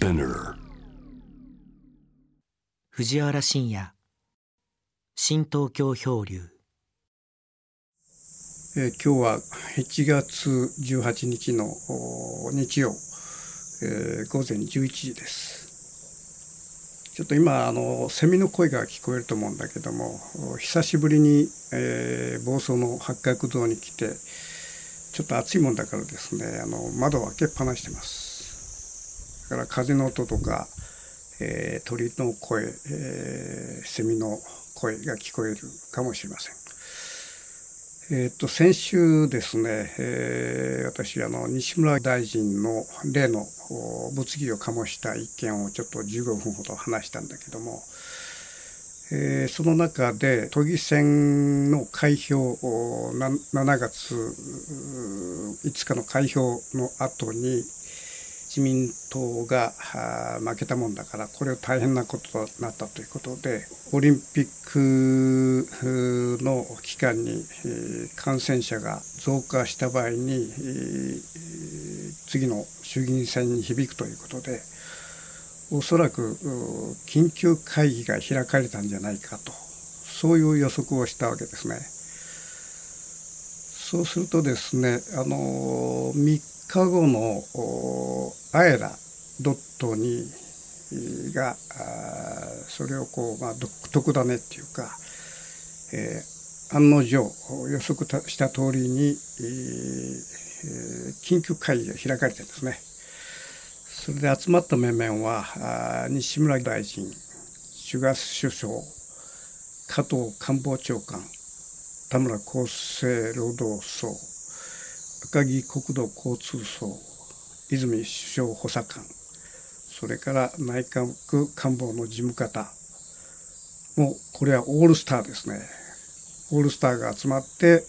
Spinner 藤原信也。新東京漂流。えー今日は7月18日のお日曜、えー午前11時です。ちょっと今あのセミの声が聞こえると思うんだけどもお久しぶりに、えー房総の八角堂に来てちょっと暑いもんだからですねあの窓を開けっぱなしてます。だから風の音とか、えー鳥の声、えーセミの声が聞こえるかもしれません。えー、と先週ですね、えー私あの西村大臣の例の物議を醸した一件をちょっと15分ほど話したんだけども、えーその中で都議選の開票おな7月5日の開票の後に自民党が負けたもんだからこれを大変なこととなったということでオリンピックの期間に、感染者が増加した場合に、次の衆議院選に響くということでおそらく緊急会議が開かれたんじゃないかとそういう予測をしたわけですね。そうするとですね、あの3日後のおアエラドットにがあそれをこう、まあ、独特だねっていうか、えー案の定予測たした通りに、えー緊急会議が開かれてるんですね。それで集まった面々はあ西村大臣菅首相加藤官房長官田村厚生労働省赤木国土交通省泉首相補佐官それから内閣官房の事務方。もうこれはオールスターですね。オールスターが集まって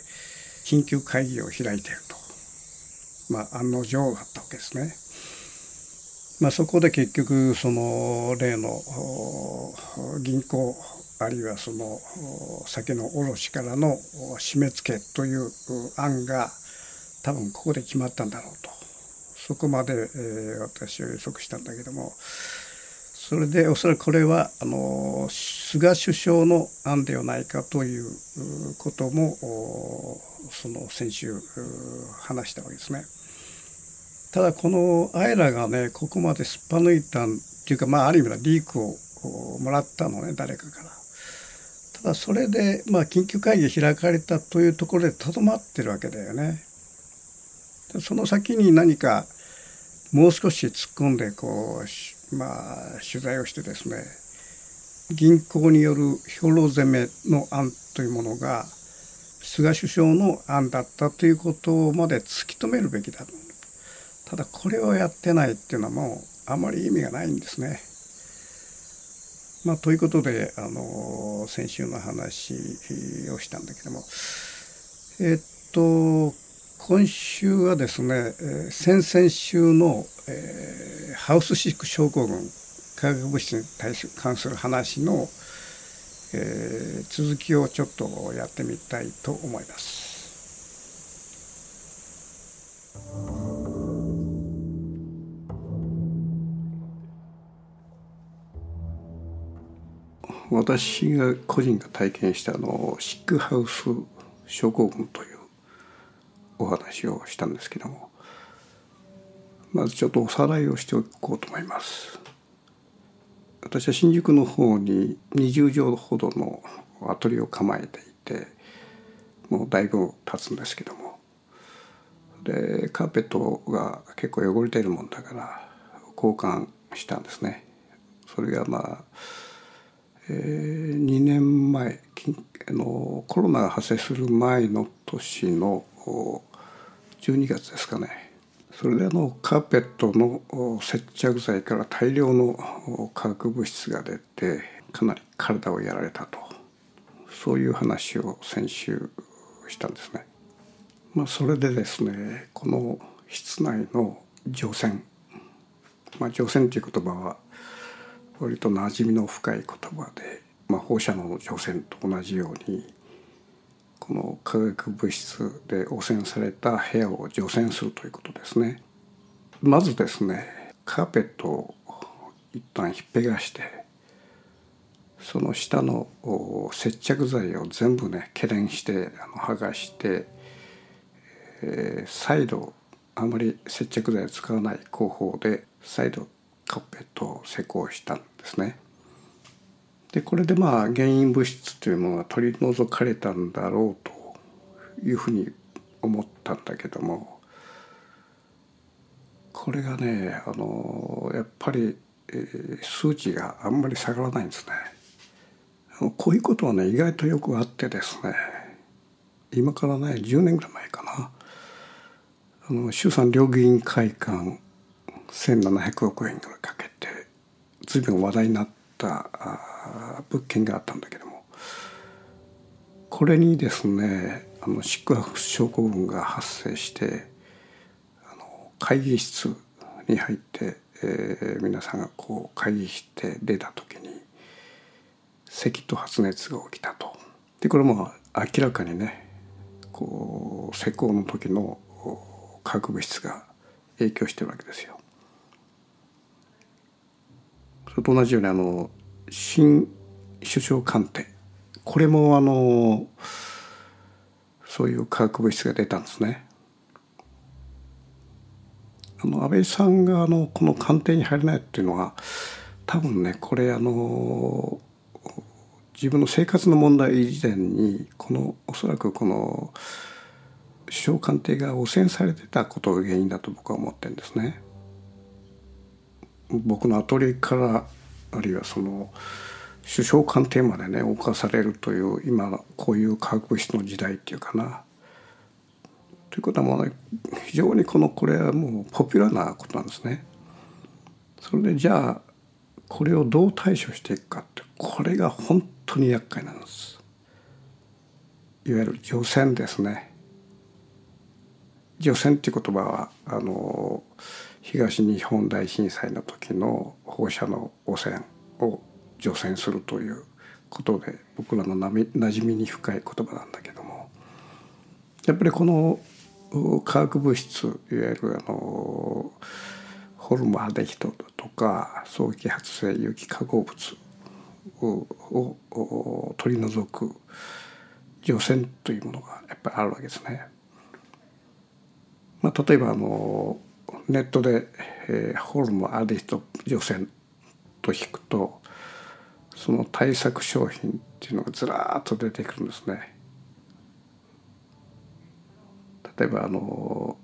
緊急会議を開いていると。まあ案の定だったわけですね。まあ、そこで結局その例の銀行あるいはその酒の卸からの締め付けという案が多分ここで決まったんだろうとそこまで、えー私は予測したんだけどもそれでおそらくこれはあの菅首相の案ではないかということもおその先週う話したわけですね。ただこのアイラがねここまですっぱ抜いたっていうかまあある意味ではリークをもらったのね誰かから。ただそれでまあ緊急会議開かれたというところでとどまってるわけだよね。その先に何かもう少し突っ込んでこうまあ取材をしてですね銀行による兵糧攻めの案というものが菅首相の案だったということまで突き止めるべきだただこれをやってないっていうのはもうあまり意味がないんですね。まあ、ということであの先週の話をしたんだけどもえっと今週はですね、えー先々週の、えーハウスシック症候群化学物質に対する関する話の、えー続きをちょっとやってみたいと思います。私が個人が体験したあのシックハウス症候群というお話をしたんですけどもまずちょっとおさらいをしておこうと思います。私は新宿の方に20畳ほどのアトリを構えていてもうだいぶ経つんですけどもでカーペットが結構汚れているもんだから交換したんですね。それがまあえー2年前きあのコロナが発生する前の年の12月ですかね。それであのカーペットの接着剤から大量の化学物質が出てかなり体をやられたと。そういう話を先週したんですね。まあ、それでですねこの室内の除染。まあ除染という言葉は割と馴染みの深い言葉で、まあ、放射能の除染と同じようにこの化学物質で汚染された部屋を除染するということですね。まずですねカーペットを一旦ひっぺがしてその下の接着剤を全部ねけれんしてあの剥がして、えー、再度あまり接着剤を使わない工法で再度カーペットを施工したんですね。でこれでまあ原因物質というものが取り除かれたんだろうというふうに思ったんだけどもこれがねあのやっぱり、えー、数値があんまり下がらないんですね。こういうことはね意外とよくあってですね今からね10年ぐらい前かなあの衆参両議員会館1700億円ぐらいかけて随分話題になった物件があったんだけどもこれにですねあの宿泊症候群が発生してあの会議室に入って、えー、皆さんがこう会議して出た時に咳と発熱が起きたと。でこれも明らかにねこう施工の時の化学物質が影響してるわけですよ。それと同じようにあの新首相官邸これもあのそういう化学物質が出たんですね。あの安倍さんがあのこの官邸に入れないっていうのは多分ねこれあの自分の生活の問題以前にこのおそらくこの首相官邸が汚染されてたことが原因だと僕は思ってるんですね。僕のアトリエからあるいはその首相官邸までね侵されるという今こういう化学物質の時代っていうかな。ということはもうね非常にこのこれはもうポピュラーなことなんですね。それでじゃあこれをどう対処していくかってこれが本当に厄介なんです。いわゆる除染ですね。除染っていう言葉はあの東日本大震災の時の放射能汚染を除染するということで僕らのなじみに深い言葉なんだけどもやっぱりこの化学物質いわゆるあのホルムアデヒドとか早期発生有機化合物を取り除く除染というものがやっぱりあるわけですね。まあ、例えばあのネットで、えー、ホルムアディト除染と引くとその対策商品っていうのがずらっと出てくるんですね。例えばあの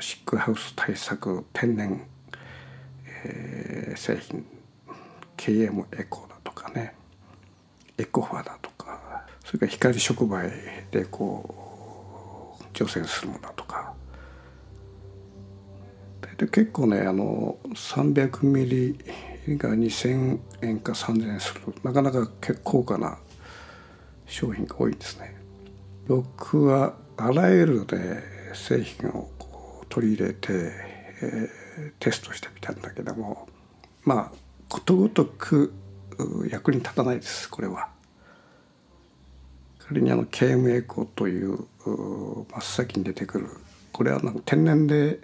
シックハウス対策天然、えー、製品 KM エコだとかねエコファだとかそれから光触媒でこう除染するものだとかで結構ねあの300ミリが2,000円か3,000円するなかなか結構高価な商品が多いんですね。僕はあらゆるで製品を取り入れて、えー、テストしてみたんだけどもまあことごとく役に立たないですこれは。仮にあの KM エコという真っ先に出てくるこれはなんか天然で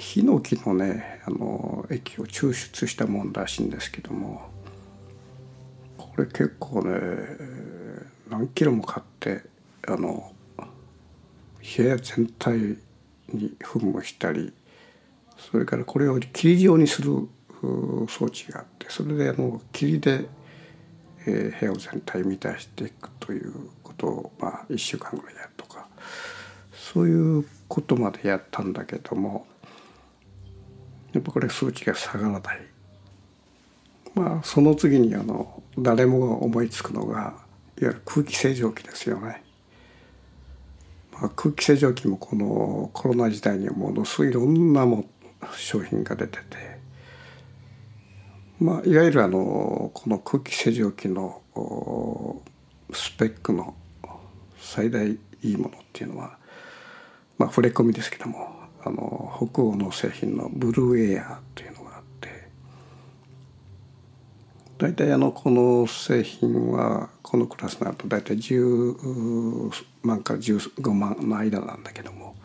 ヒノキのねあの液を抽出したもんらしいんですけどもこれ結構ね何キロも買ってあの部屋全体に噴霧したりそれからこれを霧状にする装置があってそれであの霧で、えー、部屋を全体満たしていくということを、まあ、1週間ぐらいやるとかそういうことまでやったんだけどもやっぱこれ数値が下がらない。まあその次にあの誰もが思いつくのがいわゆる空気清浄機ですよね。まあ、空気清浄機もこのコロナ時代にはものすごいいろんなも商品が出てて、まあ、いわゆるあのこの空気清浄機のスペックの最大いいものっていうのは、まあ、触れ込みですけどもあの北欧の製品のブルーエアというのがあって大体あのこの製品はこのクラスになると大体10万から15万の間なんだけども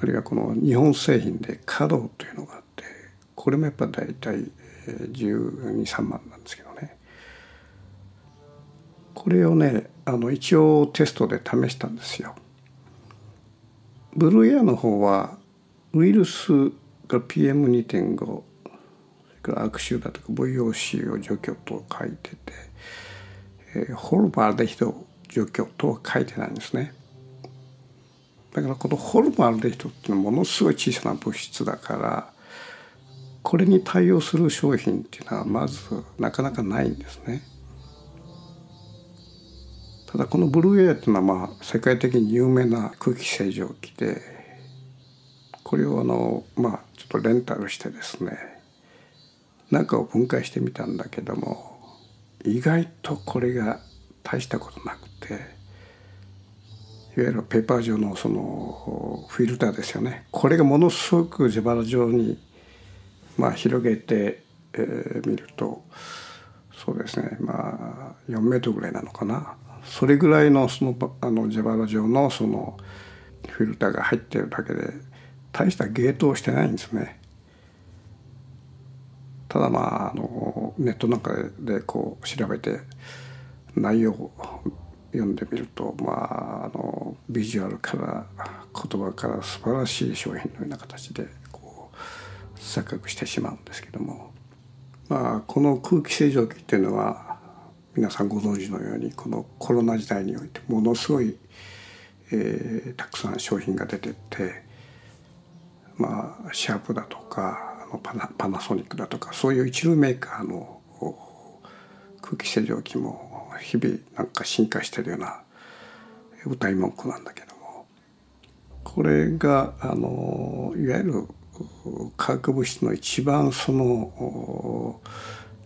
あるいはこの日本製品で華道というのがあってこれもやっぱ大体123万なんですけどねこれをねあの一応テストで試したんですよ。ブルーエアの方はウイルスが PM2.5 それから悪臭だとか VOC を除去と書いてて、えー、ホルマルデヒド除去とは書いてないんですね。だからこのホルマルデヒドっていうのはものすごい小さな物質だからこれに対応する商品っていうのはまずなかなかないんですね。ただこのブルーエアっていうのはまあ世界的に有名な空気清浄機でこれをあのまあちょっとレンタルしてですね中を分解してみたんだけども意外とこれが大したことなくていわゆるペーパー状のそのフィルターですよね。これがものすごく蛇腹状にまあ広げてみ、えー、るとそうですねまあ4メートルぐらいなのかな。それぐらいのそのあの蛇腹状のそのフィルターが入ってるだけで大したゲートをしてないんですね。ただまああのネットなんかでこう調べて内容を読んでみるとまああのビジュアルから言葉から素晴らしい商品のような形でこう錯覚してしまうんですけどもまあこの空気清浄機っていうのは皆さんご存知のようにこのコロナ時代においてものすごい、えー、たくさん商品が出てってまあシャープだとかあのパナパナソニックだとかそういう一流メーカーの空気清浄機も日々なんか進化してるような歌い文句なんだけどもこれがあのいわゆる化学物質の一番その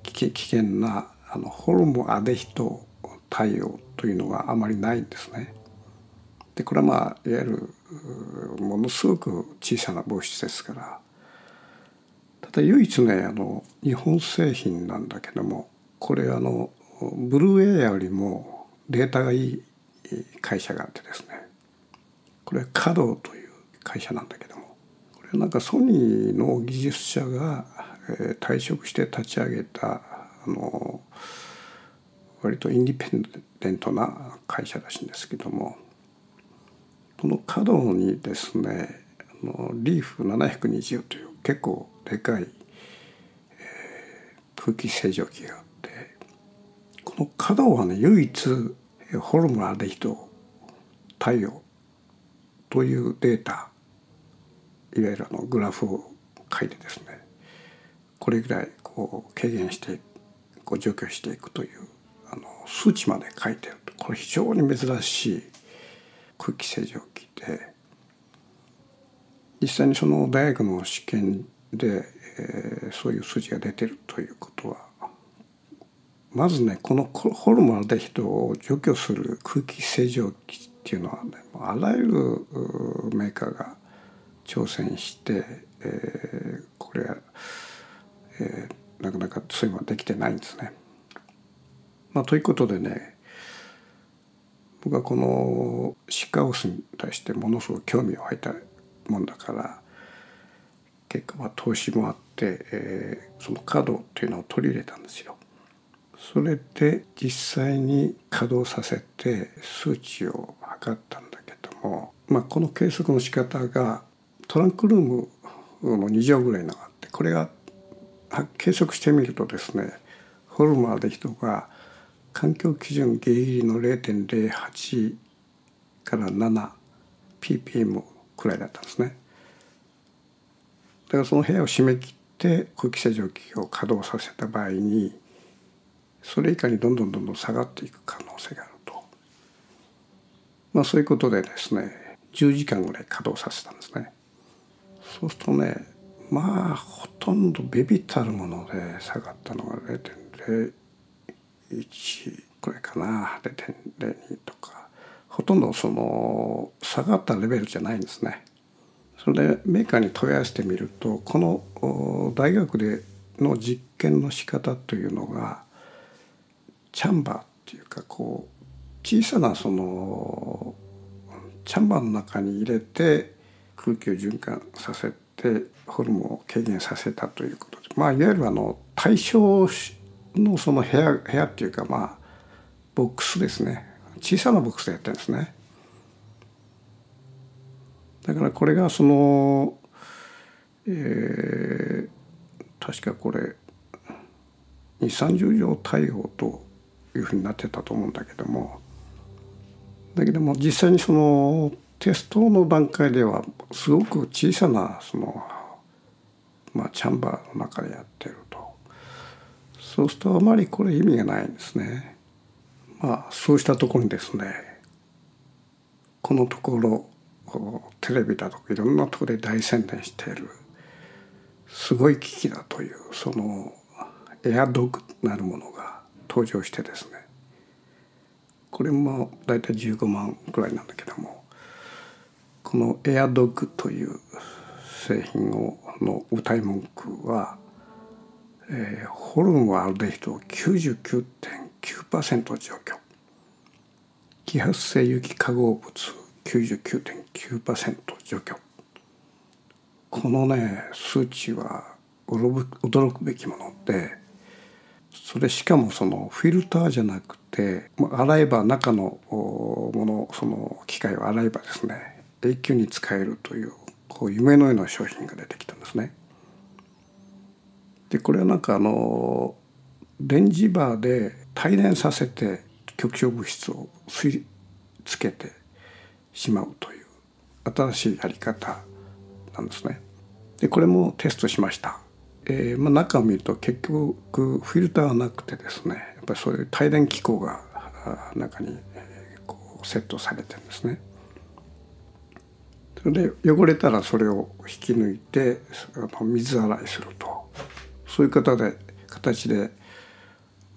危険なあのホルモアデヒト対応というのがあまりないんですね。でこれはまあいわゆるものすごく小さな物質ですから。ただ唯一ねあの日本製品なんだけどもこれあのブルーエアよりもデータがいい会社があってですね。これは稼働という会社なんだけども。これはなんかソニーの技術者が退職して立ち上げたあの割とインディペンデントな会社らしいんですけどもこの角にですねあのリーフ720という結構でかい、えー、空気清浄機があってこの角はね唯一ホルモンアデヒド対応というデータいわゆるあのグラフを書いてですねこれぐらいこう軽減していってこう除去していくというあの数値まで書いてるこれ非常に珍しい空気清浄機で実際にその大学の試験で、えー、そういう数値が出てるということはまずねこのホルモンアルデヒドを除去する空気清浄機っていうのはねあらゆるメーカーが挑戦して、えー、これは、えー、なかなかそういうのはできてないんですね。まあ、ということでね僕はこのシカオスに対してものすごく興味を湧いたもんだから結果は投資もあって、えー、その稼働っていうのを取り入れたんですよ。それで実際に稼働させて数値を測ったんだけども、まあ、この計測の仕方がトランクルームの2畳ぐらいのがあってこれが計測してみるとですねホルマーで人が環境基準ギリギリの0.08から7 ppm くらいだったんですね。だからその部屋を閉め切って空気清浄機を稼働させた場合にそれ以下にどんどんどんどん下がっていく可能性があると。まあそういうことでですね10時間ぐらい稼働させたんですね。そうするとねまあほとんどビビたるもので下がったのが0.01くらいかな0.02とかほとんどその下がったレベルじゃないんですね。それでメーカーに問い合わせてみるとこの大学での実験の仕方というのがチャンバーっていうかこう小さなそのチャンバーの中に入れて空気を循環させでホルモンを軽減させたということで。まあいわゆるあの対象のその部屋部屋っていうかまあボックスですね。小さなボックスでやってるんですね。だからこれがその、えー、確かこれ2 3 0錠対応というふうになってたと思うんだけども。だけども実際にそのテストの段階ではすごく小さなその、まあ、チャンバーの中でやってると。そうするとあまりこれ意味がないんですね。まあそうしたところにですねこのところテレビだとかいろんなところで大宣伝しているすごい機器だというそのエアドッグなるものが登場してですね。これも大体15万くらいなんだけども。このエアドッグという製品をの歌い文句は、えー、ホルムアルデヒド99.9%除去。揮発性有機化合物99.9%除去。このね数値は驚くべきものでそれしかもそのフィルターじゃなくて洗えば中のものその機械を洗えばですね永久に使えるというこう夢のような商品が出てきたんですね。でこれはなんかあの電磁バーで帯電させて極小物質を吸い付けてしまうという新しいやり方なんですね。でこれもテストしました。えーまあ、中を見ると結局フィルターはなくてですねやっぱりそういう帯電機構が中にこうセットされてるんですね。で汚れたらそれを引き抜いて水洗いすると。そういう方で形で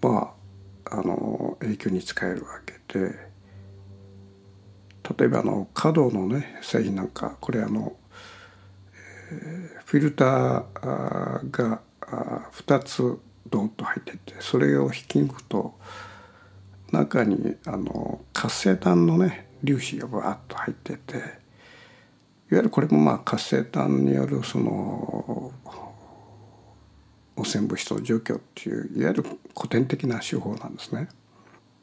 まああの永久に使えるわけで。例えばあの角のね製品なんかこれあのフィルターが2つドンと入っててそれを引き抜くと中にあの活性炭のね粒子がバーッと入ってていわゆるこれもまあ活性炭によるその汚染物質の除去っていういわゆる古典的な手法なんですね。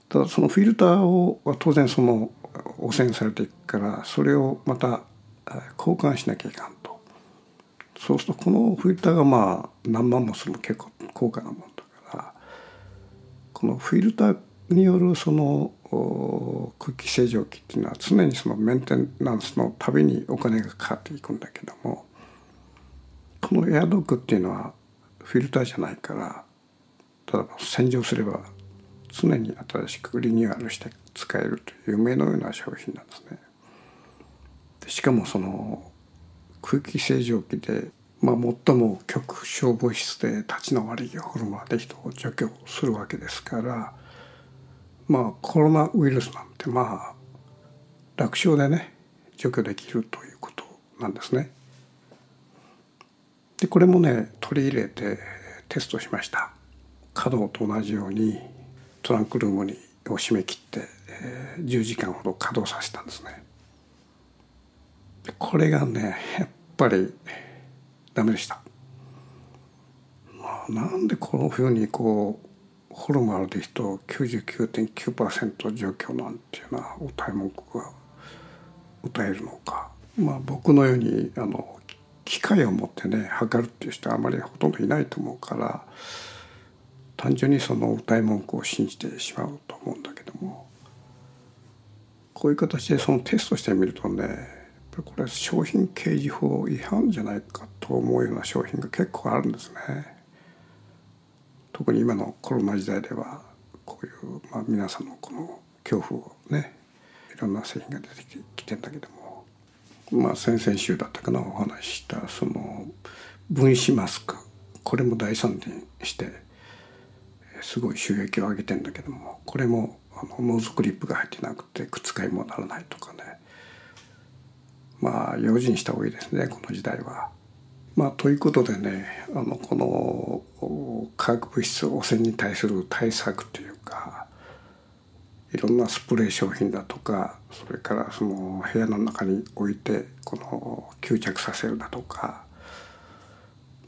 ただそのフィルターをは当然その汚染されていくからそれをまた交換しなきゃいかんと。そうするとこのフィルターがまあ何万もする結構高価なもんだからこのフィルターによるその空気清浄機っていうのは常にそのメンテナンスのたびにお金がかかっていくんだけどもこのエアドッグっていうのはフィルターじゃないからただ洗浄すれば常に新しくリニューアルして使えるという夢のような商品なんですね。でしかもその空気清浄機で、まあ、最も極小物質で立ちの悪いホルモンアデヒドを除去するわけですからまあコロナウイルスなんてまあ楽勝でね除去できるということなんですね。でこれもね取り入れてテストしました。稼働と同じようにトランクルームにを締め切って、えー、10時間ほど稼働させたんですね。これがねやっぱりダメでした。まあ、なんでこのふうにこうホルモンある人99.9%除去なんていうのは歌い文句が歌えるのか。まあ僕のようにあの機械を持ってね測るっていう人はあまりほとんどいないと思うから単純にその歌い文句を信じてしまうと思うんだけどもこういう形でそのテストしてみるとねこれ商品掲示法違反じゃないかと思うような商品が結構あるんですね。特に今のコロナ時代ではこういう、まあ、皆さんのこの恐怖をねいろんな製品が出てきてんだけどもまあ先々週だったかなお話ししたその分子マスクこれも大宣伝してすごい収益を上げてんだけどもこれもあのノーズクリップが入ってなくて使いもんならないとかねまあ用心した方がいいですねこの時代は。まあ、ということでねあのこの化学物質汚染に対する対策というかいろんなスプレー商品だとかそれからその部屋の中に置いてこの吸着させるだとか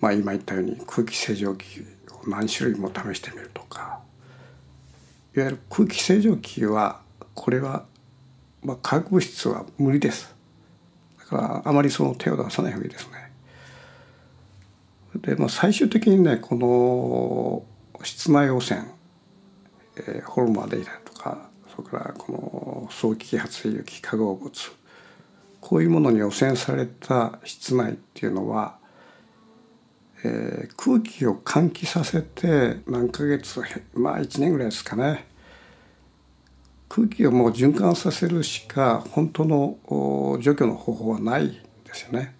まあ、今言ったように空気清浄機を何種類も試してみるとかいわゆる空気清浄機はこれは、まあ、化学物質は無理です。だからあまりその手を出さない方がいいですね。で、まあ、最終的にねこの室内汚染、えー、ホルモンアデイダとかそれからこの早期揮発生有機化合物こういうものに汚染された室内っていうのは、えー、空気を換気させて何ヶ月まあ1年ぐらいですかね空気をもう循環させるしか本当の除去の方法はないですよね。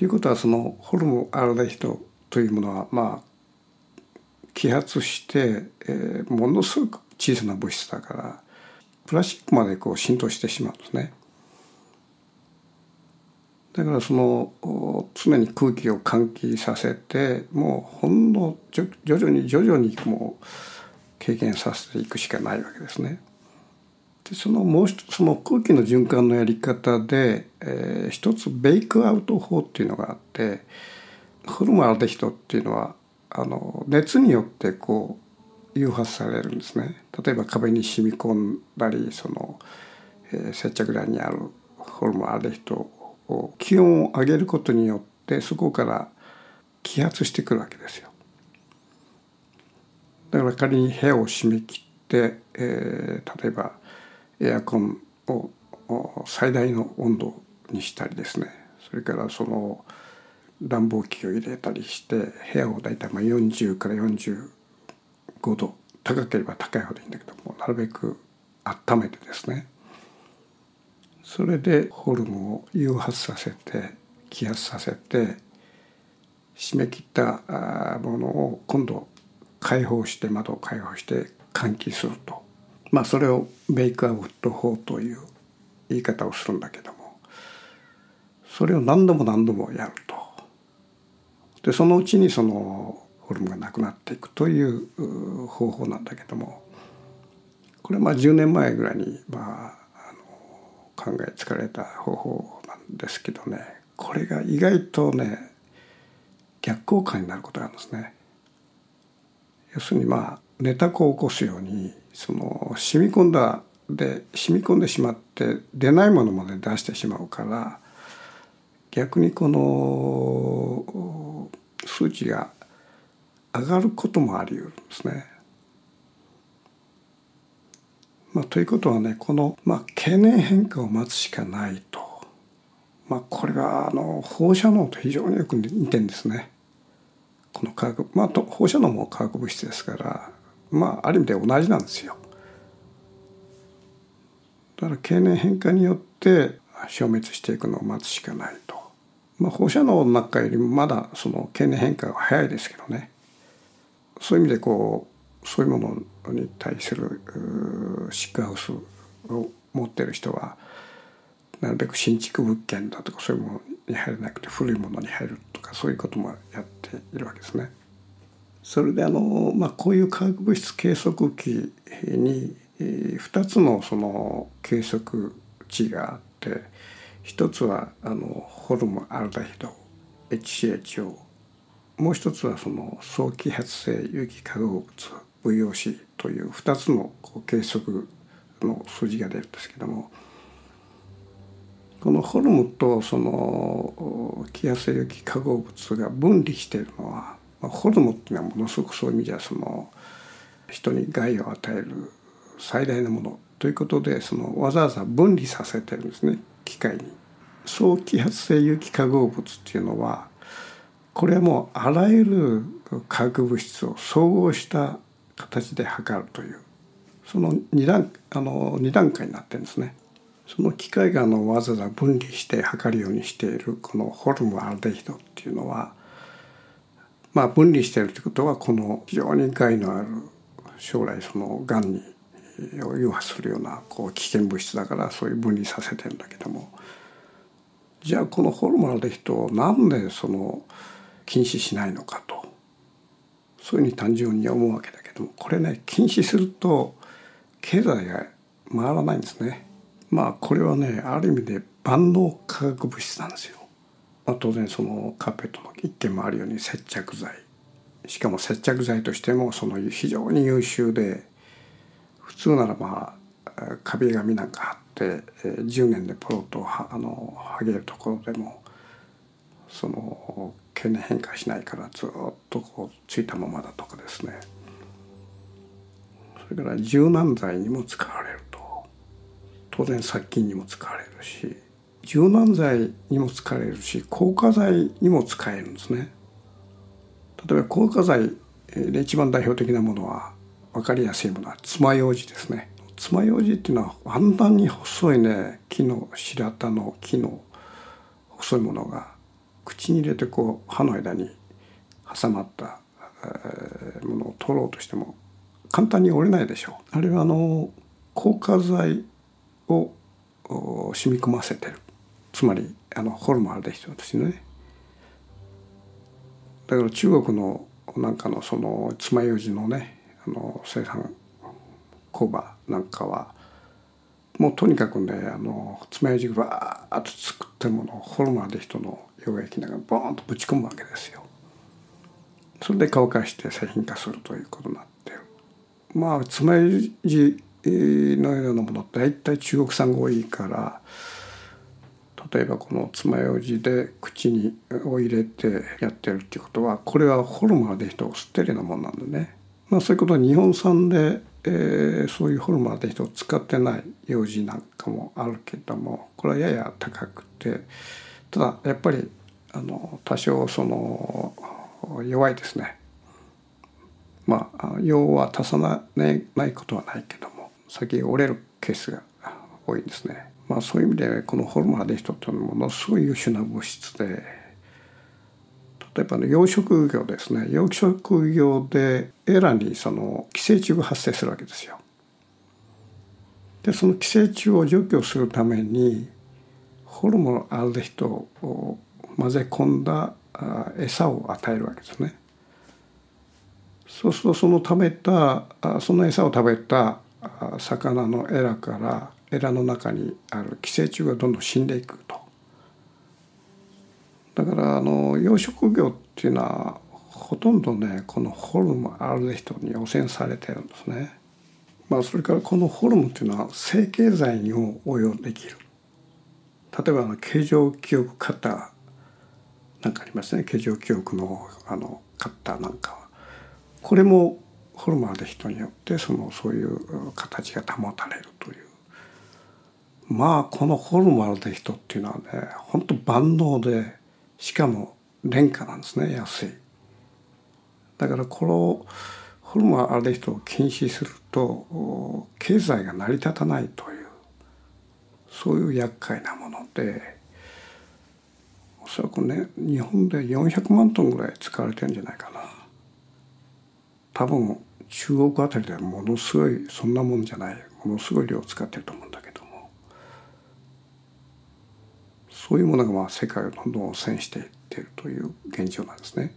ということはそのホルモンアルデヒドというものはまあ揮発して、えー、ものすごく小さな物質だからプラスチックまでこう浸透してしまうんですね。だからその常に空気を換気させてもうほんの徐々に徐々にもう経験させていくしかないわけですね。でそのもう一つその空気の循環のやり方で、えー、一つベイクアウト法っていうのがあってホルモンアルデヒドっていうのはあの熱によってこう誘発されるんですね。例えば壁に染み込んだりその、えー、接着剤にあるホルモンアルデヒドを気温を上げることによってそこから揮発してくるわけですよ。だから仮に部屋を閉め切って、えー、例えばエアコンを最大の温度にしたりですね。それからその暖房機を入れたりして部屋を大体まあ40から45度高ければ高いほどいいんだけどもなるべく温めてですね。それでホルモンを誘発させて気圧させて締め切ったものを今度開放して窓を開放して換気すると。まあそれをベイクアウト法という言い方をするんだけどもそれを何度も何度もやるとでそのうちにそのホルモンがなくなっていくという方法なんだけどもこれはまあ10年前ぐらいにまああの考えつかれた方法なんですけどねこれが意外とね逆効果になることがあるんですね。要するにまあ寝た子を起こすようにその染み込んだで染み込んでしまって出ないものまで出してしまうから逆にこの数値が上がることもあり得るんですね。まあ、ということはねこの、まあ、経年変化を待つしかないと、まあ、これはあの放射能と非常によく似てんですね。この化学まあ放射能も化学物質ですからまあある意味で同じなんですよ。だから経年変化によって消滅していくのを待つしかないと。まあ、放射能の中よりもまだその経年変化が早いですけどねそういう意味でこうそういうものに対するシックハウスを持ってる人はなるべく新築物件だとかそういうものに入れなくて古いものに入るとかそういうこともやっているわけですね。それであの、まあ、こういう化学物質計測器に2つのその計測値があって一つはあのホルモンアルデヒド HCHO もう一つはその早期発生有機化合物 VOC という2つの計測の数字が出るんですけどもこのホルモンとその気圧性有機化合物が分離しているのはホルモンっていうのはものすごくそういう意味ではその人に害を与える最大のものということでそのわざわざ分離させてるんですね機械に。早期発生有機化合物っていうのはこれはもうあらゆる化学物質を総合した形で測るというその2段あの2段階になってるんですね。その機械があのわざわざ分離して測るようにしているこのホルモンアルデヒドっていうのはまあ分離しているということはこの非常に害のある将来そのがんにを誘発するようなこう危険物質だからそういう分離させてるんだけどもじゃあこのホルモンアルデヒドをなんでその禁止しないのかとそういうふうに単純に思うわけだけどもこれね禁止すると経済が回らないんですね。まあこれはねある意味で万能化学物質なんですよ。まあ、当然そのカーペットの一点もあるように接着剤。しかも接着剤としてもその非常に優秀で普通ならば壁紙なんか貼って10年でポロッとあの剥げるところでもその経年変化しないからずっとこうついたままだとかですね。それから柔軟剤にも使われると。当然殺菌にも使われるし。柔軟剤にも使われるし硬化剤にも使えるんですね。例えば硬化剤で一番代表的なものは分かりやすいものは爪楊枝ですね。爪楊枝っていうのはあんなに細いね木の白田の木の細いものが口に入れてこう歯の間に挟まったものを取ろうとしても簡単に折れないでしょう。あれはあの硬化剤を染み込ませてるつまりあのホルモンあるでしょうですね。だから中国のなんかのその爪楊枝のねあの生産工場なんかはもうとにかくねあの爪楊枝がバーッと作ったものをホルモンある人の溶液なんかボーンとぶち込むわけですよ。それで乾かして製品化するということになってまあ爪楊枝のようなもの大体中国産が多いから例えばこの爪楊枝で口にを入れてやってるっていうことはこれはホルモンで人を吸ってるようなもんなんでね、まあ、そういうことは日本産で、えー、そういうホルモンで人を使ってない楊枝なんかもあるけどもこれはやや高くてただやっぱりあの多少その弱いですね。まあ用は足さないことはないけども先折れるケースが多いんですね。まあ、そういう意味でこのホルモンアデヒトというのはものすごい優秀な物質で例えば、ね、養殖業ですね養殖業でエラにその寄生虫が発生するわけですよ。でその寄生虫を除去するためにホルモンアルデヒトを混ぜ込んだ餌を与えるわけですね。そうするとその食べたその餌を食べた魚のエラからエラの中にある寄生虫がどんどん死んでいくと。だからあの養殖業っていうのはほとんどねこのホルモンアルデヒトに汚染されてるんですね。まあ、それからこのホルモンっていうのは整形剤にも応用できる。例えばあの形状記憶カッターなんかありますね形状記憶のあのカッターなんかは。これもホルモンアルデヒトによってそのそういう形が保たれるという。まあこのホルモンある人っていうのはね本当万能でしかも廉価なんですね安い。だからこのホルモンある人を禁止すると経済が成り立たないというそういう厄介なものでおそらくね日本で400万トンぐらい使われてるんじゃないかな。多分中国あたりではものすごいそんなもんじゃないものすごい量使ってると思うんだけど。そういうものがまあ世界をどんどん汚染していってるという現状なんですね。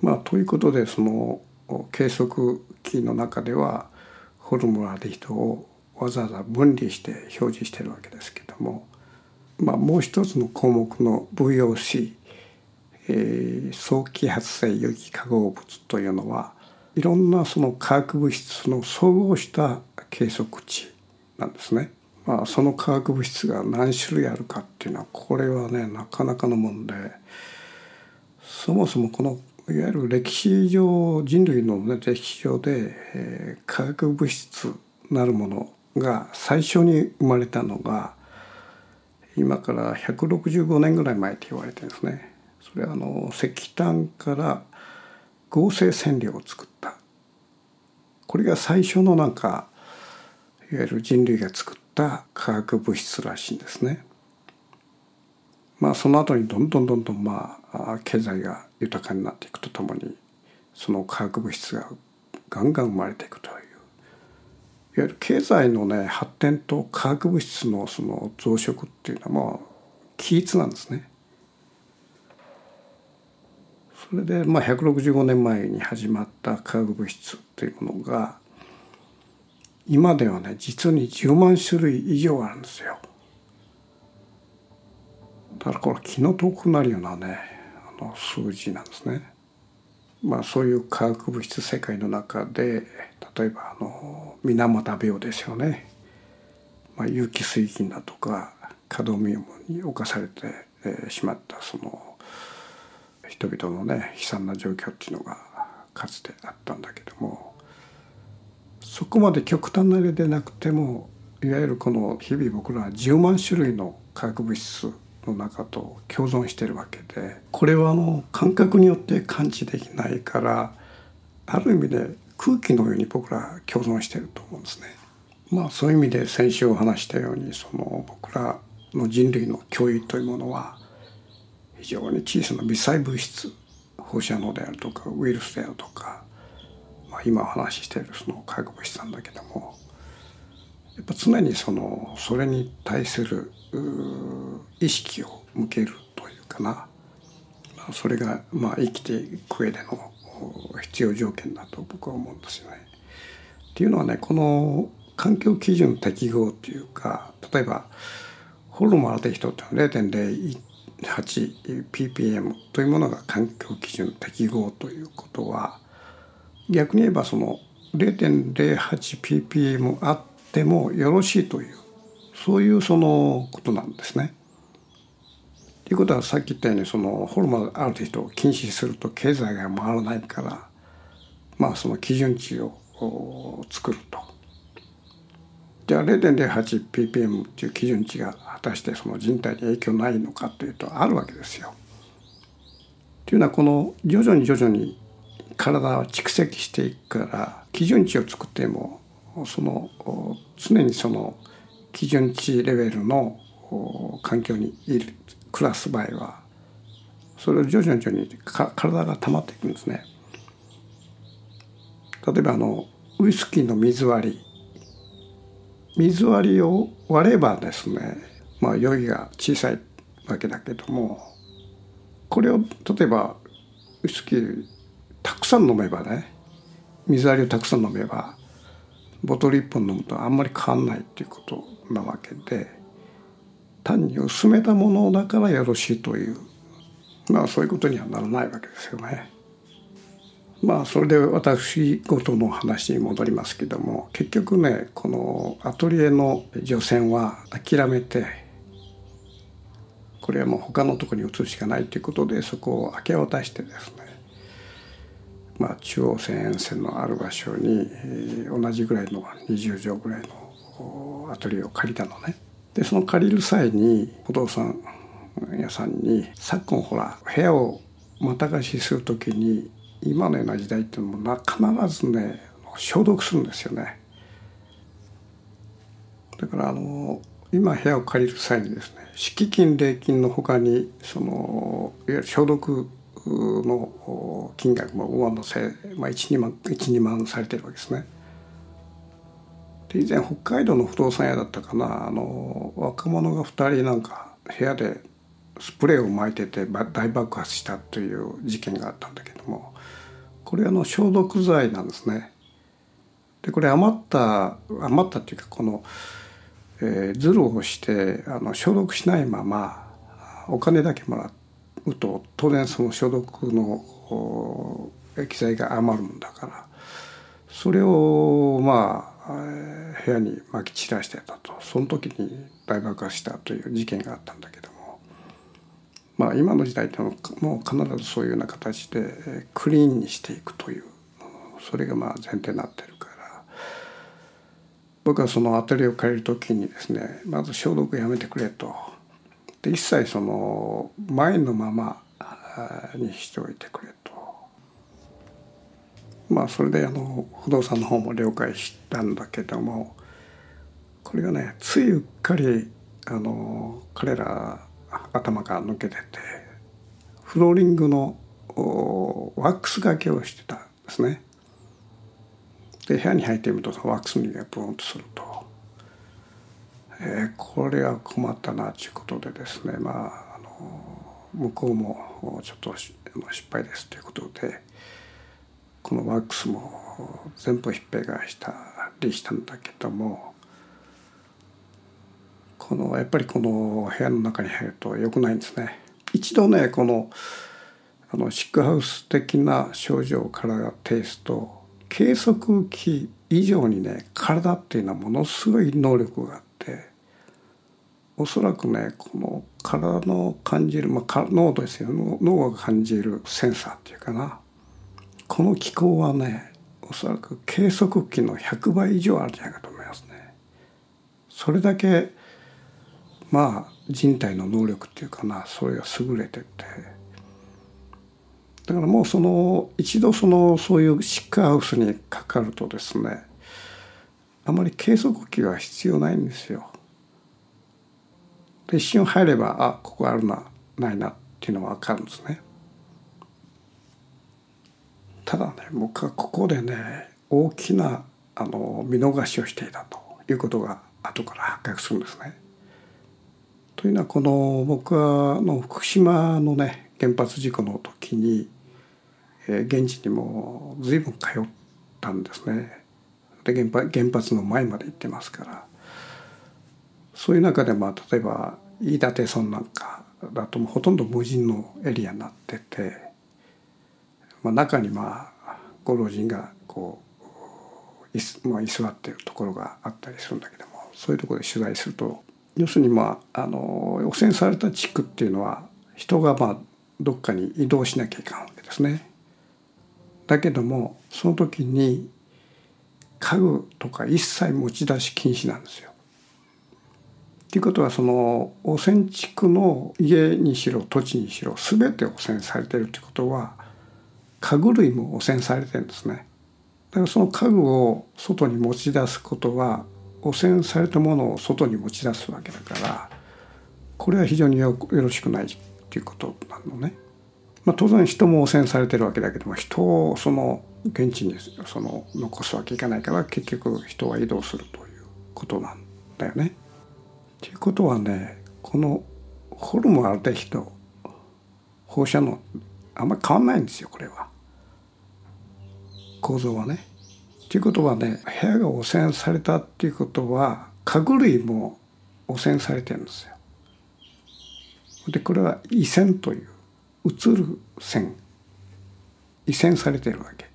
まあ、ということでその計測器の中ではホルモンアディトをわざわざ分離して表示してるわけですけども、まあ、もう一つの項目の VOC、えー、早期発生有機化合物というのはいろんなその化学物質の総合した計測値なんですね。まあ、その化学物質が何種類あるかっていうのはこれはねなかなかのもんでそもそもこのいわゆる歴史上人類の、ね、歴史上で、えー、化学物質なるものが最初に生まれたのが今から165年ぐらい前って言われてるんですね。それはあの石炭から合成染料を作ったこれが最初のなんかいわゆる人類が作ったた化学物質らしいんですね。まあその後にどんどんどんどんまあ経済が豊かになっていくとともにその化学物質がガンガン生まれていくといういわゆる経済のね発展と化学物質のその増殖っていうのはもう均一なんですね。それでまあ165年前に始まった化学物質というものが今ではね実に10万種類以上あるんですよ。だからこれ気の遠くなるようなねあの数字なんですね。まあそういう化学物質世界の中で例えばあの水俣病ですよね、まあ、有機水銀だとかカドミウムに侵されて、しまったその人々のね悲惨な状況っていうのがかつてあったんだけどもそこまで極端な例でなくてもいわゆるこの日々僕らは10万種類の化学物質の中と共存してるわけでこれはあの感覚によって感知できないからある意味で空気のように僕ら共存してると思うんですね。まあそういう意味で先週お話したようにその僕らの人類の脅威というものは非常に小さな微細物質放射能であるとかウイルスであるとか、今話しているその化学物質なんだけどもやっぱ常にそのそれに対する意識を向けるというかなそれがまあ生きていく上での必要条件だと僕は思うんですよね。っていうのはねこの環境基準適合っていうか例えばホルモンある人ってのは0.08 ppm というものが環境基準適合ということは逆に言えばその0.08 ppm あってもよろしいというそういうそのことなんですね。ということはさっき言ったようにそのホルモンある人を禁止すると経済が回らないからまあその基準値を作ると。じゃあ 0.08ppm っていう基準値が果たしてその人体に影響ないのかというとあるわけですよ。というのはこの徐々に徐々に体は蓄積していくから基準値を作ってもその常にその基準値レベルの環境にいる暮らす場合はそれを徐々に徐々に体が溜まっていくんですね。例えばあのウイスキーの水割り水割りを割ればですねまあ酔いが小さいわけだけどもこれを例えばウイスキーたくさん飲めばね水割りをたくさん飲めばボトル1本飲むとあんまり変わんないっていうことなわけで単に薄めたものだからよろしいというまあそういうことにはならないわけですよね。まあそれで私事の話に戻りますけども結局ねこのアトリエの除染は諦めてこれはもう他のとこに移るしかないということでそこを明け渡してですねまあ中央線沿線のある場所にえ同じぐらいの20畳ぐらいのアトリエを借りたのね。でその借りる際に不動産屋さんに昨今ほら部屋をまた貸しする時に今のような時代っていうのも必ずね消毒するんですよね。だからあの今部屋を借りる際にですね敷金礼金のほかにそのいわゆる消毒の金額も上乗せ、まあ、12万12万されてるわけですね。で以前北海道の不動産屋だったかなあの若者が2人なんか部屋でスプレーを撒いてて大爆発したという事件があったんだけどもこれあの消毒剤なんですね。でこれ余った余ったっていうかこの、えー、ズルをしてあの消毒しないままお金だけもらってうと当然その消毒の液剤が余るんだから。それをまあ部屋にまき散らしてたと。その時に大爆発したという事件があったんだけども。まあ今の時代ってもう必ずそういうような形でクリーンにしていくという。それがまあ前提になってるから。僕はそのアトリエを借りる時にですねまず消毒やめてくれと。で一切その前のままにしておいてくれとまあそれであの不動産の方も了解したんだけどもこれがねついうっかりあの彼ら頭が抜けててフローリングのワックスがけをしてたんですね。で部屋に入ってみるとワックスにがブーンとすると、えー、これは困ったなということでですねまああの向こうもちょっと失敗ですということでこのワックスも全部ひっぺがしたりしたんだけどもこのやっぱりこの部屋の中に入ると良くないんですね。一度ねこのあのシックハウス的な症状からが呈すと計測器以上にね体っていうのはものすごい能力があっておそらくねこの体の感じる、まあ、脳ですよ脳が感じるセンサーっていうかなこの機構はねおそらく計測器の100倍以上あるんじゃないかと思いますね。それだけまあ人体の能力っていうかなそれが優れててだからもうその一度そのそういうシックハウスにかかるとですねあまり計測器は必要ないんですよ。で一瞬入ればあここあるなないなっていうのは分かるんですね。ただね僕はここでね大きなあの見逃しをしていたということが後から発覚するんですね。というのはこの僕はの福島のね原発事故の時に、えー、現地にも随分通ったんですね。で原発原発の前まで行ってますからそういう中でまあ例えば飯舘村なんかだともほとんど無人のエリアになってて、まあ、中にまあご老人がこう居,、まあ、居座ってるところがあったりするんだけどもそういうところで取材すると要するにまああの汚染された地区っていうのは人がまあどっかに移動しなきゃいかんわけですね。だけどもその時に家具とか一切持ち出し禁止なんですよ。ということはその汚染地区の家にしろ土地にしろ全て汚染されてるということは家具類も汚染されてるんですね。だからその家具を外に持ち出すことは汚染されたものを外に持ち出すわけだからこれは非常によろしくないっていうことなのね。まあ、当然人も汚染されてるわけだけども人をその現地にその残すわけいかないから結局人は移動するということなんだよね。ということはねこのホルモンアルデヒド放射能あんまり変わんないんですよこれは構造はね。ということはね部屋が汚染されたっていうことは家具類も汚染されてるんですよ。でこれは異線という移る線移線されてるわけ。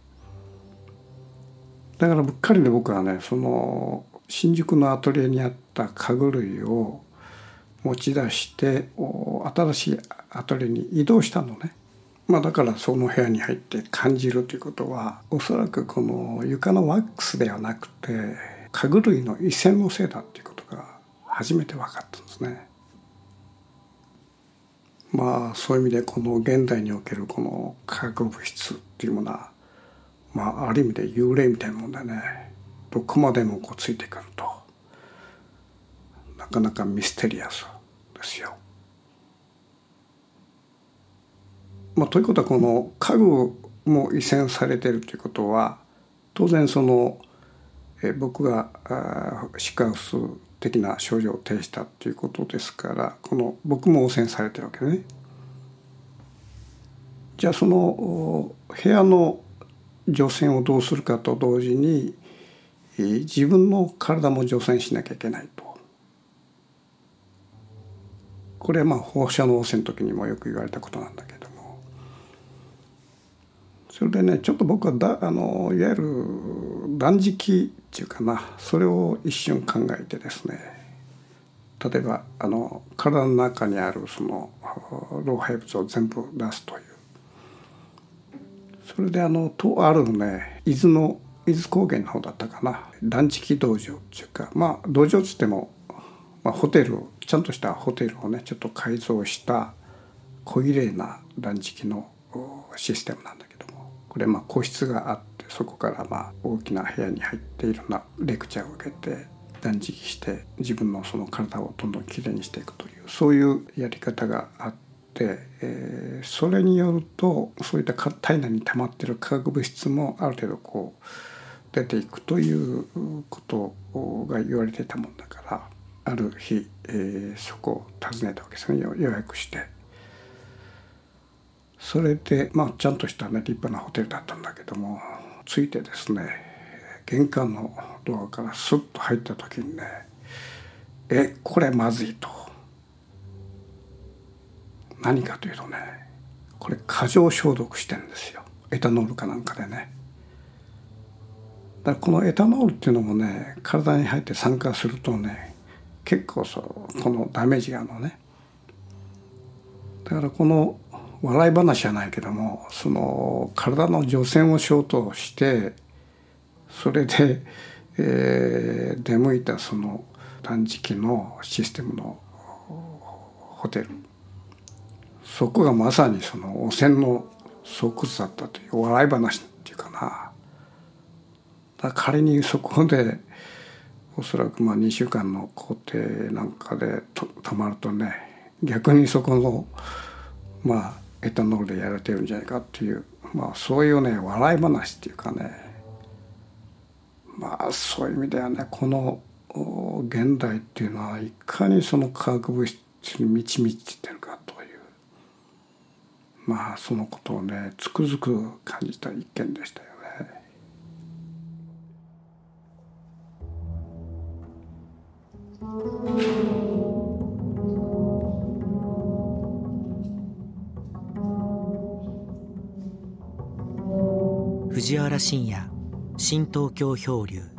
だからうっかりで僕はねその新宿のアトリエにあった家具類を持ち出して新しいアトリエに移動したのね。まあ、だからその部屋に入って感じるということはおそらくこの床のワックスではなくて家具類の異線のせいだっていうことが初めて分かったんですね。まあそういう意味でこの現代におけるこの化学物質っていうものはまあある意味で幽霊みたいなもんでねどこまでもこうついてくるとかなかミステリアスですよ。まあ、ということはこの家具も移転されてるということは当然そのえ僕がシカウス的な症状を呈したっていうことですからこの僕も汚染されてるわけね。じゃあその部屋の除染をどうするかと同時に自分の体も除染しなきゃいけないと。これはまあ放射能汚染の時にもよく言われたことなんだけども。それでねちょっと僕はだあのいわゆる断食っていうかなそれを一瞬考えてですね。例えばあの体の中にあるその老廃物を全部出すという。それであのとあるね伊豆の伊豆高原の方だったかな。断食道場っていうかまあ道場っつっても、まあ、ホテルちゃんとしたホテルをねちょっと改造した小綺麗な断食のシステムなんだけどもこれまあ個室があってそこからまあ大きな部屋に入っていろんなレクチャーを受けて断食して自分のその体をどんどんきれいにしていくというそういうやり方があって、えー、それによるとそういった体内に溜まってる化学物質もある程度こう出ていくということが言われてたもんだからある日、えー、そこを訪ねたわけですね。予約して。それでまあちゃんとしたね立派なホテルだったんだけども着いてですね玄関のドアからスッと入った時にねえこれまずいと。何かというとねこれ過剰消毒してんですよ。エタノールかなんかでね。だからこのエタノールっていうのもね体に入って酸化するとね結構そうこのダメージがあるのね。だからこの笑い話じゃないけどもその体の除染をしようとしてそれで、えー、出向いたその断食のシステムのホテル。そこがまさにその汚染の巣窟だったという笑い話っていうかな。だ仮にそこでおそらくまあ2週間の工程なんかで泊まるとね逆にそこのまあエタノールでやられてるんじゃないかっていうまあそういうね笑い話っていうかねまあそういう意味ではねこの現代っていうのはいかにその化学物質に満ち満ちてるかというまあそのことをねつくづく感じた一件でしたよ。藤原信也新東京漂流。